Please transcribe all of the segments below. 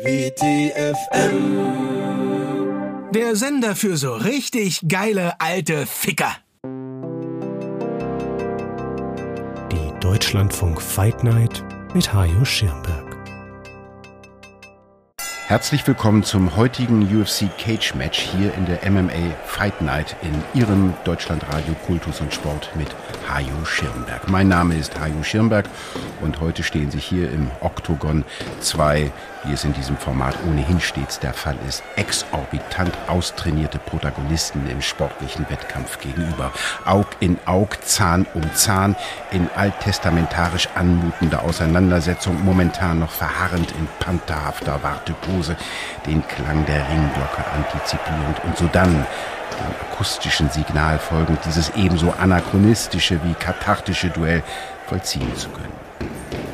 WTFM. Der Sender für so richtig geile alte Ficker. Die Deutschlandfunk Fight Night mit Hajo Schirmberg. Herzlich willkommen zum heutigen UFC Cage Match hier in der MMA Fight Night in Ihrem Deutschlandradio Kultus und Sport mit Hajo Schirmberg. Mein Name ist Hajo Schirmberg und heute stehen sich hier im Oktogon zwei, wie es in diesem Format ohnehin stets der Fall ist, exorbitant austrainierte Protagonisten im sportlichen Wettkampf gegenüber. Aug in Aug, Zahn um Zahn, in alttestamentarisch anmutender Auseinandersetzung, momentan noch verharrend in pantherhafter Wartepose, den Klang der Ringglocke antizipierend und so dann dem akustischen Signal folgend dieses ebenso anachronistische wie kathartische Duell vollziehen zu können.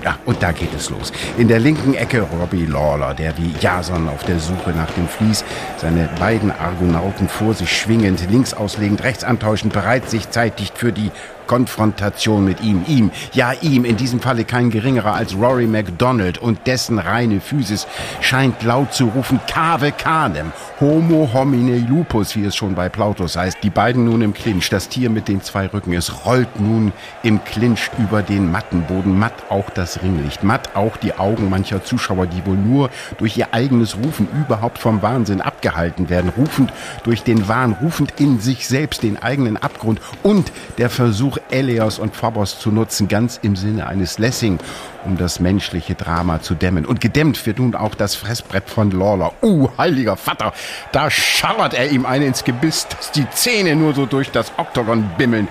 Ja, und da geht es los. In der linken Ecke Robbie Lawler, der wie Jason auf der Suche nach dem Vlies, seine beiden Argonauten vor sich schwingend, links auslegend, rechts antäuschend, bereit sich zeitig für die Konfrontation mit ihm, ihm, ja ihm, in diesem Falle kein geringerer als Rory MacDonald. Und dessen reine Physis scheint laut zu rufen, Cave Canem, Homo homine lupus, wie es schon bei Plautus heißt. Die beiden nun im Clinch, das Tier mit den zwei Rücken, es rollt nun im Clinch über den Mattenboden, matt auch das Ringlicht, matt auch die Augen mancher Zuschauer, die wohl nur durch ihr eigenes Rufen überhaupt vom Wahnsinn abgehalten werden, rufend durch den Wahn, rufend in sich selbst den eigenen Abgrund. Und der Versuch, Versuch, Eleos und Phobos zu nutzen, ganz im Sinne eines Lessing, um das menschliche Drama zu dämmen. Und gedämmt wird nun auch das Fressbrett von Lawler. Uh, heiliger Vater, da schallert er ihm eine ins Gebiss, dass die Zähne nur so durch das Oktogon bimmeln.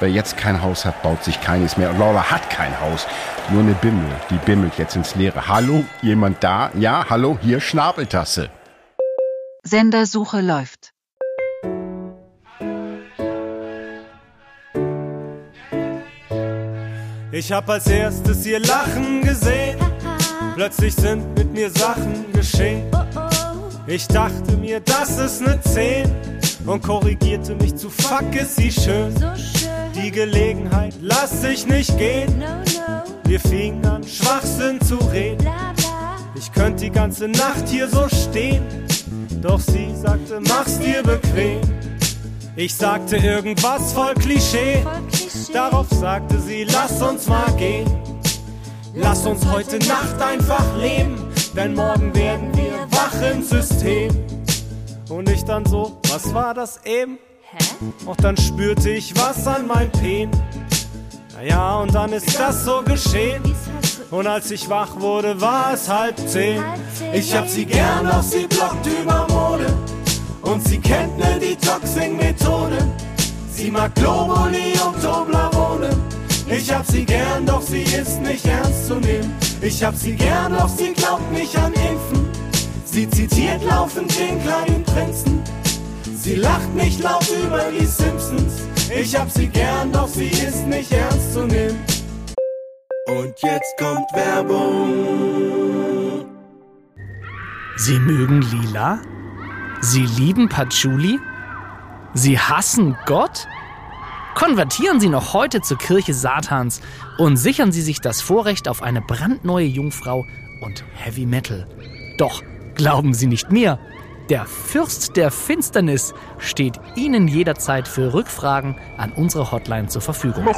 Wer jetzt kein Haus hat, baut sich keines mehr. Und Lawler hat kein Haus, nur eine Bimmel, die bimmelt jetzt ins Leere. Hallo, jemand da? Ja, hallo, hier Schnabeltasse. Sendersuche läuft. Ich hab als erstes ihr Lachen gesehen. Plötzlich sind mit mir Sachen geschehen. Ich dachte mir, das ist ne 10 und korrigierte mich zu fuck ist sie schön. Die Gelegenheit lass ich nicht gehen. Wir fingen an, Schwachsinn zu reden. Ich könnte die ganze Nacht hier so stehen. Doch sie sagte, mach's dir bequem. Ich sagte irgendwas voll Klischee. Darauf sagte sie, lass uns mal gehen. Lass uns heute Nacht einfach leben, denn morgen werden wir wach im System. Und ich dann so, was war das eben? Auch dann spürte ich was an meinem Pen. Naja, und dann ist das so geschehen. Und als ich wach wurde, war es halb zehn. Ich hab sie gern, doch sie blockt über Mode. Und sie kennt ne. Sie mag Globuli und Toblerone. Ich hab sie gern, doch sie ist nicht ernst zu nehmen. Ich hab sie gern, doch sie glaubt nicht an Impfen. Sie zitiert laufend den kleinen Prinzen. Sie lacht nicht laut über die Simpsons. Ich hab sie gern, doch sie ist nicht ernst zu nehmen. Und jetzt kommt Werbung. Sie mögen Lila? Sie lieben Patchouli? Sie hassen Gott? Konvertieren Sie noch heute zur Kirche Satans und sichern Sie sich das Vorrecht auf eine brandneue Jungfrau und Heavy Metal. Doch glauben Sie nicht mir, der Fürst der Finsternis steht Ihnen jederzeit für Rückfragen an unsere Hotline zur Verfügung.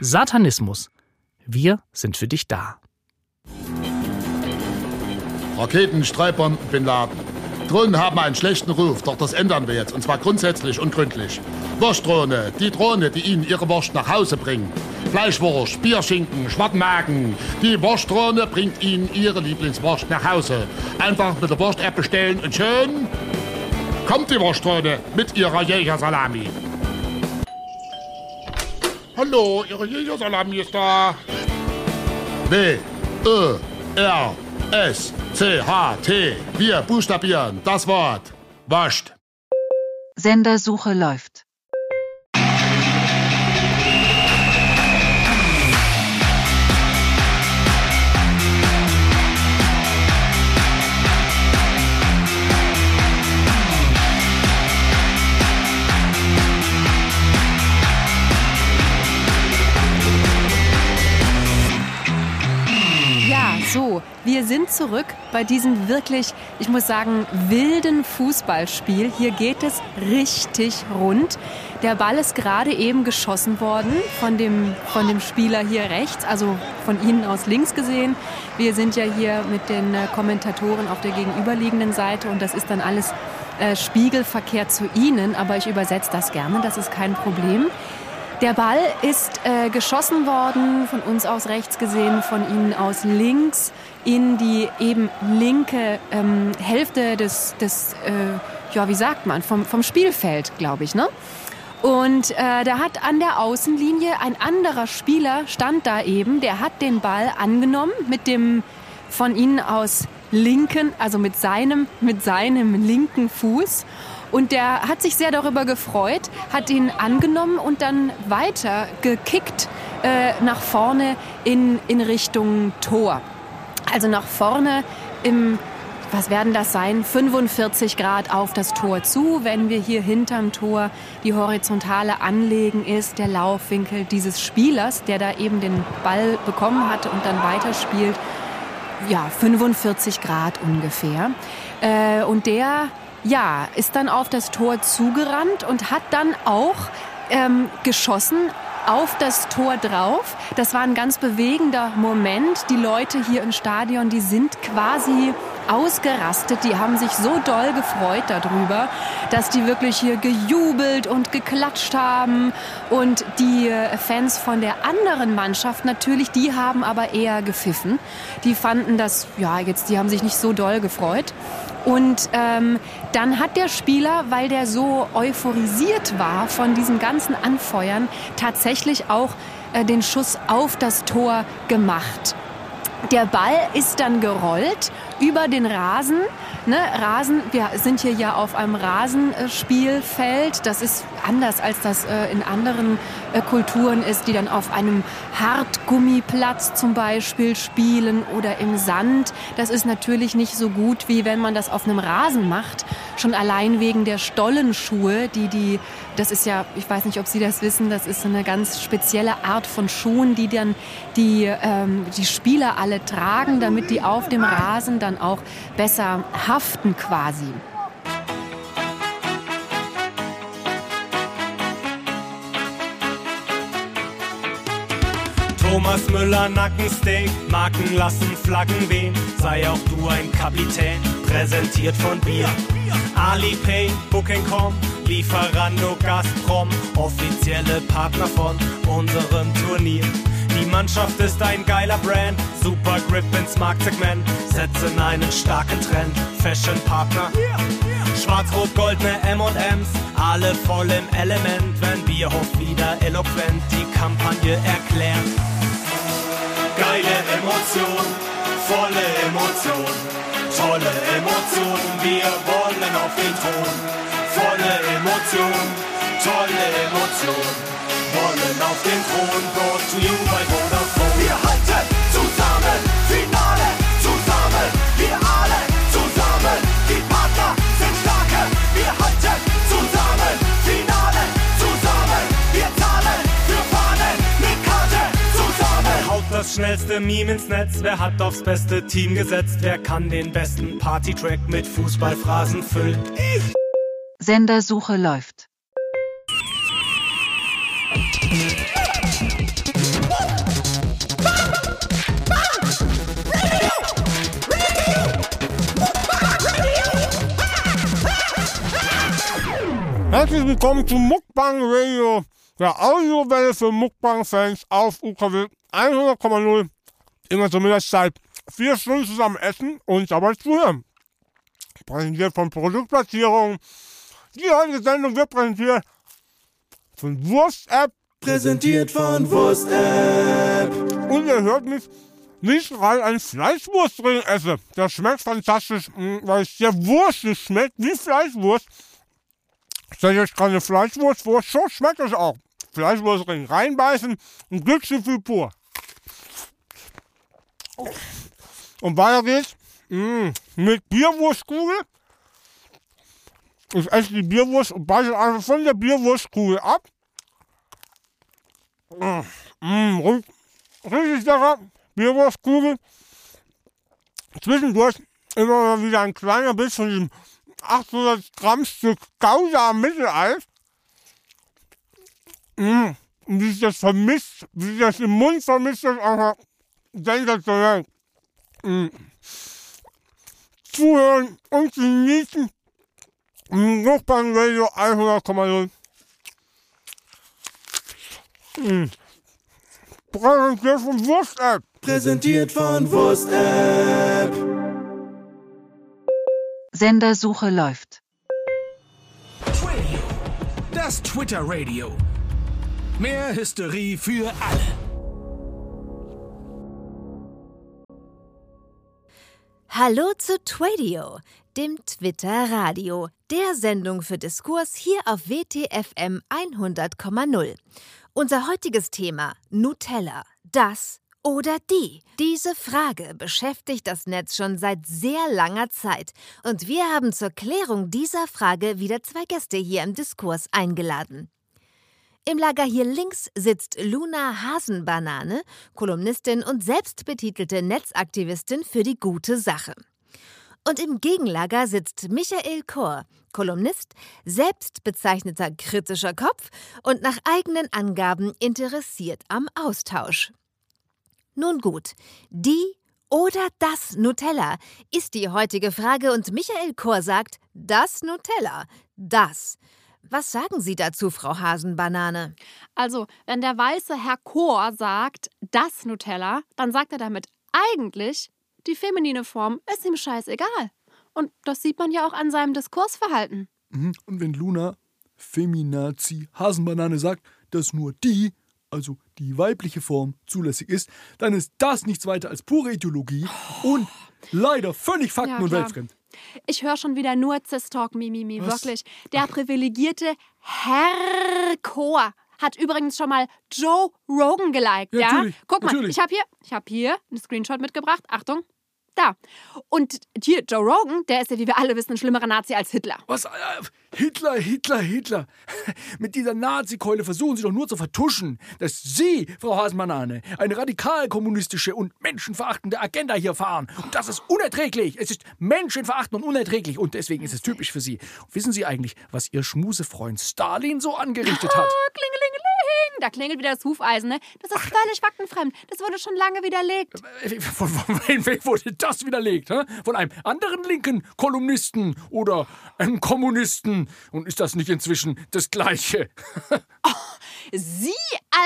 Satanismus. Wir sind für dich da. Raketen, Streitbomben, Bin Laden. Drohnen haben einen schlechten Ruf, doch das ändern wir jetzt, und zwar grundsätzlich und gründlich. Wurstdrohne, die Drohne, die Ihnen Ihre Wurst nach Hause bringt. Fleischwurst, Bierschinken, Schwartenmagen. Die Wurstdrohne bringt Ihnen Ihre Lieblingswurst nach Hause. Einfach mit der Wurst-App bestellen und schön kommt die Wurstdrohne mit Ihrer Jägersalami. Hallo, Ihre Jägersalami ist da. W, Ö, R, S, C, H, T. Wir buchstabieren das Wort. Wascht. Sendersuche läuft. So, wir sind zurück bei diesem wirklich, ich muss sagen, wilden Fußballspiel. Hier geht es richtig rund. Der Ball ist gerade eben geschossen worden von dem, von dem Spieler hier rechts, also von Ihnen aus links gesehen. Wir sind ja hier mit den äh, Kommentatoren auf der gegenüberliegenden Seite und das ist dann alles äh, Spiegelverkehr zu Ihnen, aber ich übersetze das gerne, das ist kein Problem. Der Ball ist äh, geschossen worden, von uns aus rechts gesehen, von Ihnen aus links, in die eben linke ähm, Hälfte des, des äh, ja, wie sagt man, vom, vom Spielfeld, glaube ich, ne? Und äh, da hat an der Außenlinie ein anderer Spieler stand da eben, der hat den Ball angenommen mit dem von Ihnen aus linken, also mit seinem, mit seinem linken Fuß und der hat sich sehr darüber gefreut, hat ihn angenommen und dann weiter gekickt äh, nach vorne in, in Richtung Tor. Also nach vorne im, was werden das sein, 45 Grad auf das Tor zu. Wenn wir hier hinterm Tor die horizontale Anlegen ist, der Laufwinkel dieses Spielers, der da eben den Ball bekommen hatte und dann weiterspielt, ja, 45 Grad ungefähr. Äh, und der ja, ist dann auf das Tor zugerannt und hat dann auch ähm, geschossen auf das Tor drauf. Das war ein ganz bewegender Moment. Die Leute hier im Stadion, die sind quasi ausgerastet. Die haben sich so doll gefreut darüber, dass die wirklich hier gejubelt und geklatscht haben. Und die äh, Fans von der anderen Mannschaft natürlich, die haben aber eher gepfiffen. Die fanden das, ja, jetzt, die haben sich nicht so doll gefreut. Und ähm, dann hat der Spieler, weil der so euphorisiert war von diesem ganzen Anfeuern, tatsächlich auch äh, den Schuss auf das Tor gemacht. Der Ball ist dann gerollt über den Rasen. Ne, Rasen, wir sind hier ja auf einem Rasenspielfeld. Das ist anders als das äh, in anderen äh, Kulturen ist, die dann auf einem Hartgummiplatz zum Beispiel spielen oder im Sand. Das ist natürlich nicht so gut, wie wenn man das auf einem Rasen macht. Schon allein wegen der Stollenschuhe, die die, das ist ja, ich weiß nicht, ob Sie das wissen, das ist eine ganz spezielle Art von Schuhen, die dann die, ähm, die Spieler alle tragen, damit die auf dem Rasen dann auch besser haften quasi. Thomas Müller Nackensteak, Marken lassen Flaggen wehen, sei auch du ein Kapitän, präsentiert von Bier. Alipay, Booking.com, Lieferando, Gazprom, offizielle Partner von unserem Turnier. Die Mannschaft ist ein geiler Brand, super Grip ins Marktsegment, setzen einen starken Trend, Fashion Partner. Schwarz-Rot-Goldene M&M's, alle voll im Element, wenn Bierhof wieder eloquent die Kampagne erklärt. Geile Emotion, volle Emotion, tolle Emotion, wir wollen auf den Thron. Emotion, tolle Emotion, wollen auf den Thron, brought to you by Vodafone. Wir halten zusammen, Finale zusammen, wir alle zusammen, die Partner sind starke, wir halten zusammen, Finale zusammen, wir zahlen für Fahnen mit Karte zusammen. Haut das schnellste Meme ins Netz, wer hat aufs beste Team gesetzt, wer kann den besten Partytrack mit Fußballphrasen füllen? Sendersuche läuft. Herzlich willkommen zum Muckbang Radio, der Audiowelle für Muckbang-Fans auf UKW 100,0. Immer zur Mittagszeit. Vier Stunden zusammen essen und dabei zuhören. Präsentiert von Produktplatzierung. Die heutige Sendung wird präsentiert von Wurst-App. Präsentiert von Wurst-App. Und ihr hört mich nicht, weil ein Fleischwurstring esse. Das schmeckt fantastisch, mh, weil es sehr wurstig schmeckt, wie Fleischwurst. Stellt euch keine Fleischwurst vor, so schmeckt es auch. Fleischwurstring reinbeißen und Glücksgefühl pur. Und weiter geht's mh, mit Bierwurstkugel. Ich esse die Bierwurst und beiße einfach von der Bierwurstkugel ab. Mmh, mmh, richtig lecker. Bierwurstkugel. zwischendurch immer wieder ein kleiner Biss von diesem 800 Gramm Stück Gouda Mitteleis. Mm, und wie sich das vermisst, wie sich das im Mund vermisst, das ist einfach sensationell. Mm. Zuhören und genießen. Mukbang Radio 100,0. Mm. Präsentiert von Wurst-App. Präsentiert von Wurst-App. Sendersuche läuft. Radio. Das Twitter-Radio. Mehr Hysterie für alle. Hallo zu Twadio, dem Twitter-Radio, der Sendung für Diskurs hier auf WTFM 100,0. Unser heutiges Thema Nutella. Das oder die? Diese Frage beschäftigt das Netz schon seit sehr langer Zeit und wir haben zur Klärung dieser Frage wieder zwei Gäste hier im Diskurs eingeladen. Im Lager hier links sitzt Luna Hasenbanane, Kolumnistin und selbstbetitelte Netzaktivistin für die gute Sache. Und im Gegenlager sitzt Michael Kor, Kolumnist, selbstbezeichneter kritischer Kopf und nach eigenen Angaben interessiert am Austausch. Nun gut, die oder das Nutella ist die heutige Frage und Michael Kor sagt, das Nutella, das. Was sagen Sie dazu, Frau Hasenbanane? Also, wenn der weiße Herr Chor sagt, das Nutella, dann sagt er damit eigentlich, die feminine Form ist ihm scheißegal. Und das sieht man ja auch an seinem Diskursverhalten. Mhm. Und wenn Luna Feminazi Hasenbanane sagt, dass nur die, also die weibliche Form, zulässig ist, dann ist das nichts weiter als pure Ideologie und leider völlig fakten- Ja, und weltfremd. Ich höre schon wieder nur Cis-Talk, Mimimi, wirklich. Der privilegierte Herr Chor hat übrigens schon mal Joe Rogan geliked, Ja, ja? natürlich, Guck mal, natürlich. ich habe hier, ich habe hier einen Screenshot mitgebracht. Achtung. Da. Und hier, Joe Rogan, der ist ja, wie wir alle wissen, ein schlimmerer Nazi als Hitler. Was? Äh, Hitler, Hitler, Hitler. Mit dieser Nazi-Keule versuchen Sie doch nur zu vertuschen, dass Sie, Frau Hasenbanane, eine radikal-kommunistische und menschenverachtende Agenda hier fahren. Und das ist unerträglich. Es ist menschenverachtend und unerträglich. Und deswegen ist es typisch für Sie. Wissen Sie eigentlich, was Ihr Schmusefreund Stalin so angerichtet hat? Ah, klingelingeling. Da klingelt wieder das Hufeisen, ne? Das ist völlig faktenfremd. Das wurde schon lange widerlegt. Von, von wem wem wurde das widerlegt? Hä? Von einem anderen linken Kolumnisten oder einem Kommunisten? Und ist das nicht inzwischen das Gleiche? Sie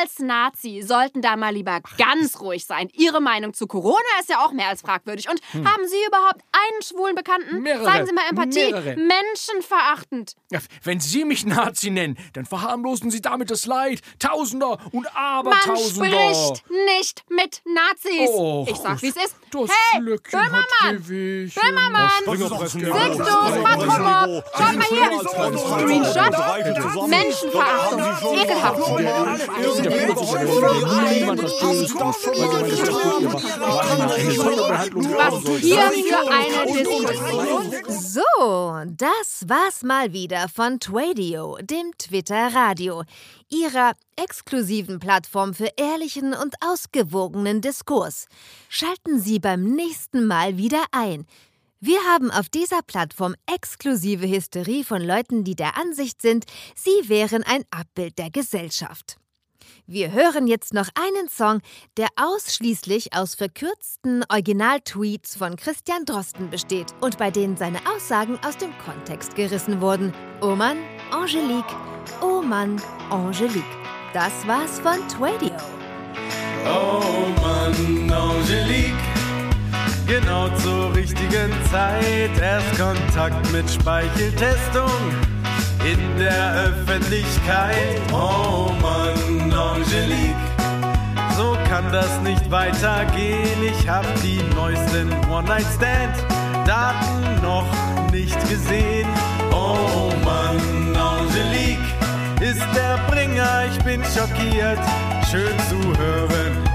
als Nazi sollten da mal lieber ganz ruhig sein. Ihre Meinung zu Corona ist ja auch mehr als fragwürdig. Und Hm. haben Sie überhaupt einen schwulen Bekannten? Mehrere. Zeigen Sie mal Empathie. Mehrere. Menschenverachtend. Wenn Sie mich Nazi nennen, dann verharmlosen Sie damit das Leid Tausender und Man Abertausender. spricht nicht mit Nazis. Oh, ich sag, wie es ist. Das hey, Flöckchen hat Böhmermann! Böhmermann! Sixtus, Matromo! Schaut mal hier! Screenshot! Menschenverachtung! Ekelhaft! Was hier für eine Diskussion. So, das war's mal wieder von Twadio, dem Twitter-Radio, ihrer exklusiven Plattform für ehrlichen und ausgewogenen Diskurs. Schalten Sie beim nächsten Mal wieder ein. Wir haben auf dieser Plattform exklusive Hysterie von Leuten, die der Ansicht sind, sie wären ein Abbild der Gesellschaft. Wir hören jetzt noch einen Song, der ausschließlich aus verkürzten Originaltweets von Christian Drosten besteht und bei denen seine Aussagen aus dem Kontext gerissen wurden. Oh Mann, Angelique. Oh Mann, Angelique. Das war's von Twadio. Oh Mann, Angelique. Genau zur richtigen Zeit. Erst Kontakt mit Speicheltestung in der Öffentlichkeit. Oh Mann, Angelique. So kann das nicht weitergehen. Ich hab die neuesten One-Night-Stand-Daten noch nicht gesehen. Oh Mann, Angelique ist der Bringer. Ich bin schockiert. Schön zu hören.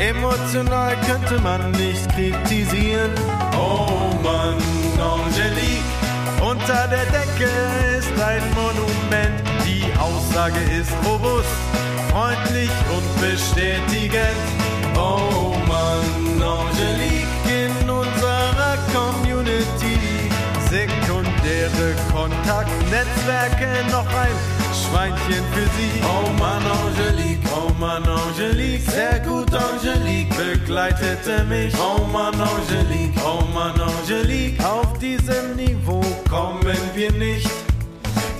Emotional könnte man nicht kritisieren. Oh Mann, Angelique. Unter der Decke ist ein Monument. Die Aussage ist robust, freundlich und bestätigend. Oh Mann, Angelique. In unserer Community. Sekundäre Kontaktnetzwerke. Noch ein Schweinchen für Sie. Oh Mann, Angelique. Mann, Angelique, sehr gut, Angelique, begleitete mich. Oh Mann, Angelique, oh Mann, Angelique, auf diesem Niveau kommen wir nicht.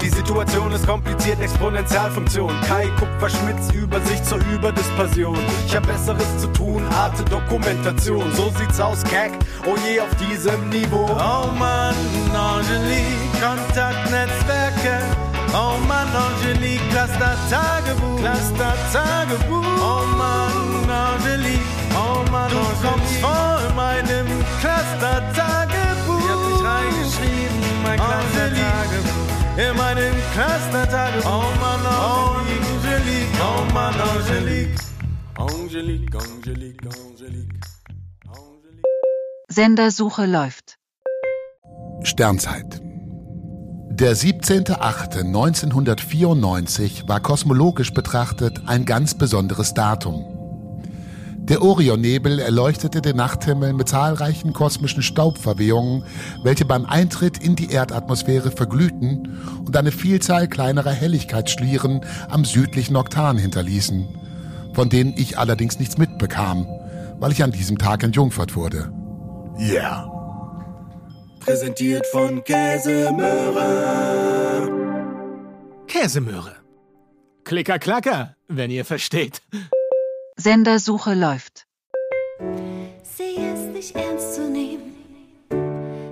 Die Situation ist kompliziert, Exponentialfunktion. Kai Kupferschmitz, Übersicht zur Überdispersion. Ich hab Besseres zu tun, Arte Dokumentation. So sieht's aus, Kack, oh je, auf diesem Niveau. Oh Mann, Angelique, Kontaktnetzwerke. Oh Mann, Angelique, Cluster Tagebuch. Cluster Tagebuch. Oh Mann, Angelique. Oh Mann, du Angelique. kommst vor in meinem Cluster Tagebuch. Ich hab dich reingeschrieben, mein Cluster Tagebuch. In meinem Cluster Tagebuch. Oh Mann, Angelique. Oh Mann, Angelique. Angelique, Angelique, Angelique. Sendersuche läuft. Sternzeit. Der 17.08.1994 war kosmologisch betrachtet ein ganz besonderes Datum. Der Orionnebel erleuchtete den Nachthimmel mit zahlreichen kosmischen Staubverwehungen, welche beim Eintritt in die Erdatmosphäre verglühten und eine Vielzahl kleinerer Helligkeitsschlieren am südlichen Oktan hinterließen, von denen ich allerdings nichts mitbekam, weil ich an diesem Tag entjungfert wurde. Yeah. Präsentiert von Käsemöhre. Käsemöhre. Klicker, klacker, wenn ihr versteht. Sendersuche läuft. Sie ist nicht ernst zu nehmen.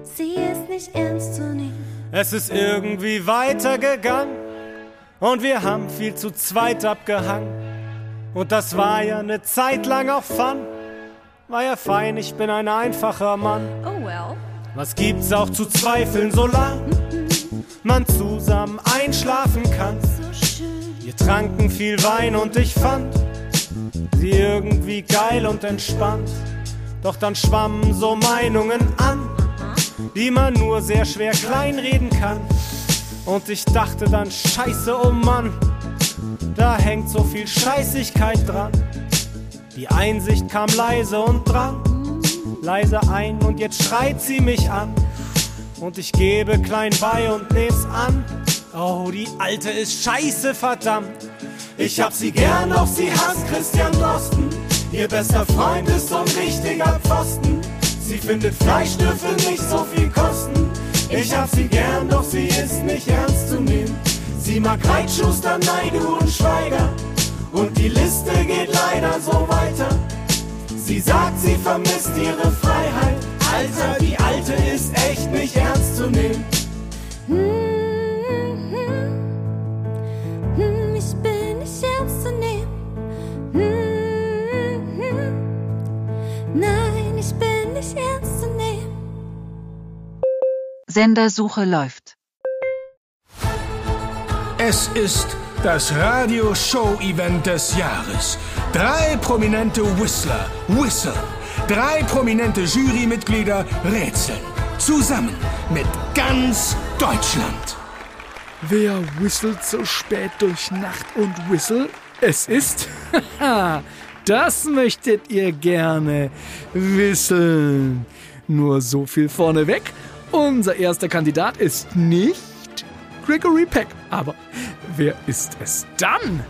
Sie ist nicht ernst zu nehmen. Es ist irgendwie weitergegangen und wir haben viel zu zweit abgehangen. Und das war ja eine Zeit lang auch Fun. War ja fein, ich bin ein einfacher Mann. Oh well. Was gibt's auch zu zweifeln, solange man zusammen einschlafen kann? Wir tranken viel Wein und ich fand sie irgendwie geil und entspannt. Doch dann schwammen so Meinungen an, die man nur sehr schwer kleinreden kann. Und ich dachte dann, scheiße, oh Mann, da hängt so viel Scheißigkeit dran. Die Einsicht kam leise und dran, leise ein und jetzt schreit sie mich an. Und ich gebe klein bei und nehm's an. Oh, die Alte ist scheiße, verdammt. Ich hab sie gern, doch sie hasst Christian Drosten. Ihr bester Freund ist so ein richtiger Pfosten. Sie findet Fleisch nicht so viel kosten. Ich hab sie gern, doch sie ist nicht ernst zu nehmen. Sie mag Reitschuster, Naidu und Schweiger. Und die Liste geht leider so weiter. Sie sagt, sie vermisst ihre Freiheit. Alter, die Alte ist echt nicht ernst zu nehmen. Hm, Ich bin nicht ernst zu nehmen. Hm, Nein, ich bin nicht ernst zu nehmen. Sendersuche läuft. Es ist das Radio-Show-Event des Jahres. Drei prominente Whistler whistle. Drei prominente Jurymitglieder rätseln. Zusammen mit ganz Deutschland. Wer whistelt so spät durch Nacht und Whistle? Es ist. das möchtet ihr gerne wissen. Nur so viel vorneweg. Unser erster Kandidat ist nicht Gregory Peck. Aber wer ist es dann?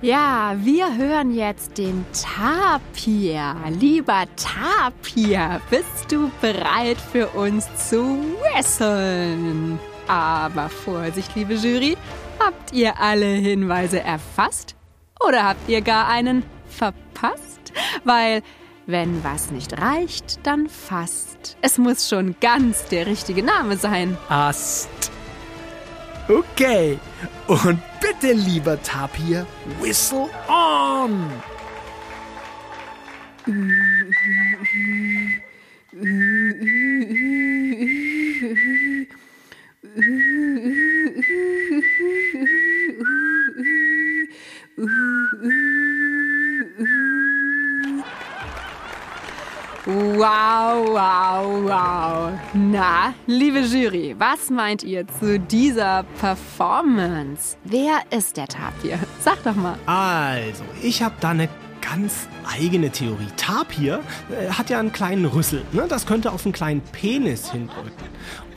Ja, wir hören jetzt den Tapir. Lieber Tapir, bist du bereit für uns zu wresteln? Aber Vorsicht, liebe Jury, habt ihr alle Hinweise erfasst? Oder habt ihr gar einen verpasst? Weil, wenn was nicht reicht, dann fast. Es muss schon ganz der richtige Name sein. Ast. Okay. Und bitte, lieber Tapir, whistle on. Wow, wow, wow. Na, liebe Jury, was meint ihr zu dieser Performance? Wer ist der Tapir? Sag doch mal. Also, ich habe da eine ganz eigene Theorie. Tapir äh, hat ja einen kleinen Rüssel. Ne? Das könnte auf einen kleinen Penis hindeuten.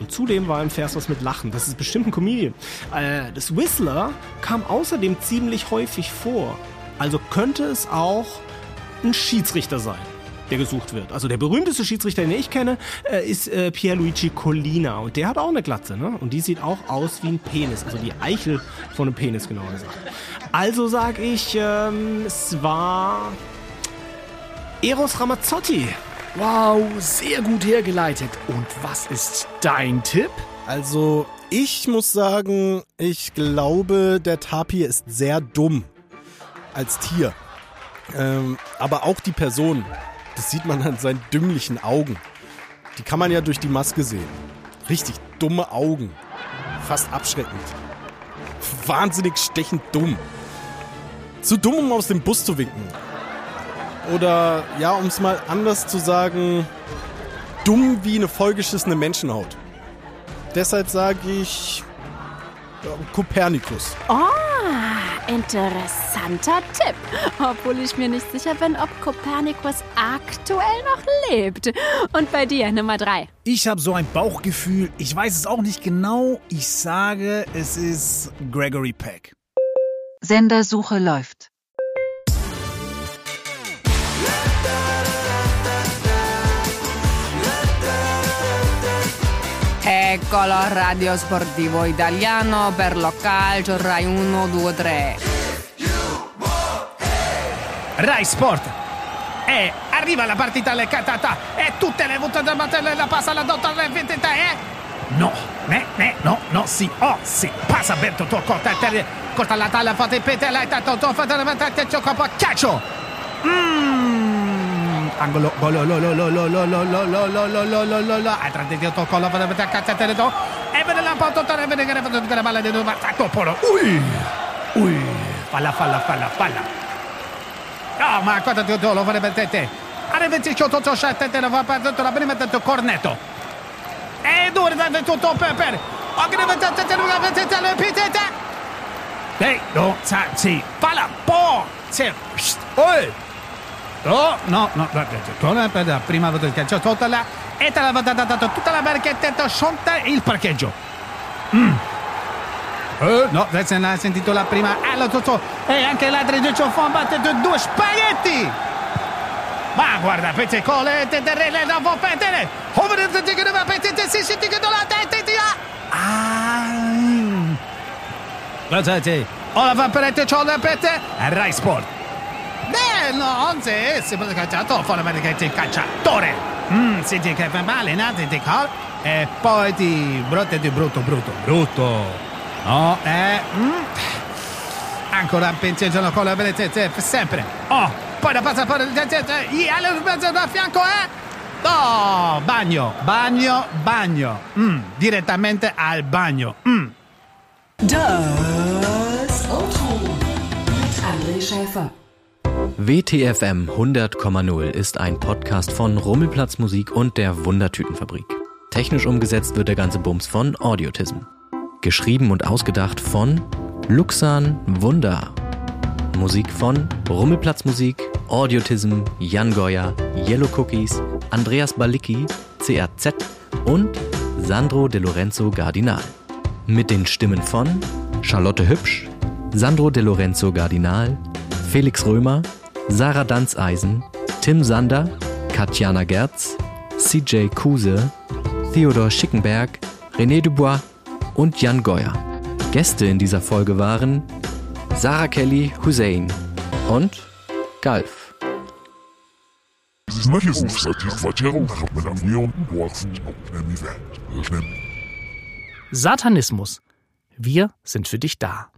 Und zudem war im Vers was mit Lachen. Das ist bestimmt ein Comedian. Äh, das Whistler kam außerdem ziemlich häufig vor. Also könnte es auch ein Schiedsrichter sein der gesucht wird. Also der berühmteste Schiedsrichter, den ich kenne, äh, ist äh, Pierluigi Collina. Und der hat auch eine Glatze, ne? Und die sieht auch aus wie ein Penis. Also die Eichel von einem Penis, genauer gesagt. Also sag ich, ähm, es war Eros Ramazzotti. Wow, sehr gut hergeleitet. Und was ist dein Tipp? Also, ich muss sagen, ich glaube, der Tapir ist sehr dumm als Tier. Ähm, aber auch die Person. Das sieht man an seinen dümmlichen Augen. Die kann man ja durch die Maske sehen. Richtig dumme Augen. Fast abschreckend. Wahnsinnig stechend dumm. Zu dumm, um aus dem Bus zu winken. Oder, ja, um es mal anders zu sagen, dumm wie eine vollgeschissene Menschenhaut. Deshalb sage ich ja, Kopernikus. Oh, interessanter Tipp. Obwohl ich mir nicht sicher bin, ob Kopernikus aktuell noch lebt. Und bei dir, Nummer drei. Ich habe so ein Bauchgefühl. Ich weiß es auch nicht genau. Ich sage, es ist Gregory Peck. Sendersuche läuft. Eccolo, Radio Sportivo Italiano per lo calcio Rai 1, 2, 3. Rai Sport. E arriva la partita leccata e tutte le volte da battere la passa la dotta le vendetta eh? No, ne, ne, no, no, sì, oh, sì. Passa Berto Tocco, corta la talla, fate pete, la tato, to, fate la ventata, gioco, calcio. Mmm angolo, gol, gol, gol, gol, gol, gol, gol, gol, gol, gol, gol, gol, gol, Atrás de Dios tocó la bola, mete cazzo, te detto. E vede la porta, te vede che ne la palla di due parti, Topolo. Ui, ui, falla falla falla falla No, ma quanto ti lo farebbe te te. Arrivederci, ciò, ciò, ciò, te te va per tutto, la prima tanto cornetto. E due, tanto tutto per, per. Ogni te te la vete te le pitete. Lei non sa, sì, palla, po, sì, oi. No, no, no, torna per la prima volta il calcio, tutta la, e te l'ha data tutta la barchetta, sciolta il parcheggio. Mm. Eh, no, adesso non ha sentito la prima. Allora, tutto. E anche l'altra di Ciofon batte due spaghetti. Ma guarda, pezze cole, te terrele da vo pettere. Over the ticket of a petete, si si ticket la testa ti Ah. Guardate. Ora va per te ciò da pette. Rai Sport. No, onze, si può cacciato, fuori perché ti cacciatore. Mm, senti che fa male, nati di col. E poi ti brotte di brutto, brutto, brutto. No, eh. Mm. Ancora pensiero con la bellezza, sempre. Oh, poi la passa per il e alle mezzo da fianco, eh. Oh, bagno, bagno, bagno. Mm, direttamente al bagno. Mm. Das Auto mit André Schäfer. WTFM 100,0 ist ein Podcast von Rummelplatz Musik und der Wundertütenfabrik. Technisch umgesetzt wird der ganze Bums von Audiotism. Geschrieben und ausgedacht von Luxan Wunder. Musik von Rummelplatzmusik, Audiotism, Jan Goya, Yellow Cookies, Andreas Balicki, CRZ und Sandro De Lorenzo Gardinal. Mit den Stimmen von Charlotte Hübsch, Sandro De Lorenzo Gardinal, Felix Römer, Sarah Danzeisen, Tim Sander, Katjana Gerz, CJ Kuse, Theodor Schickenberg, René Dubois und Jan Goyer. Gäste in dieser Folge waren Sarah Kelly Hussein und Galf. Satanismus. Wir sind für dich da.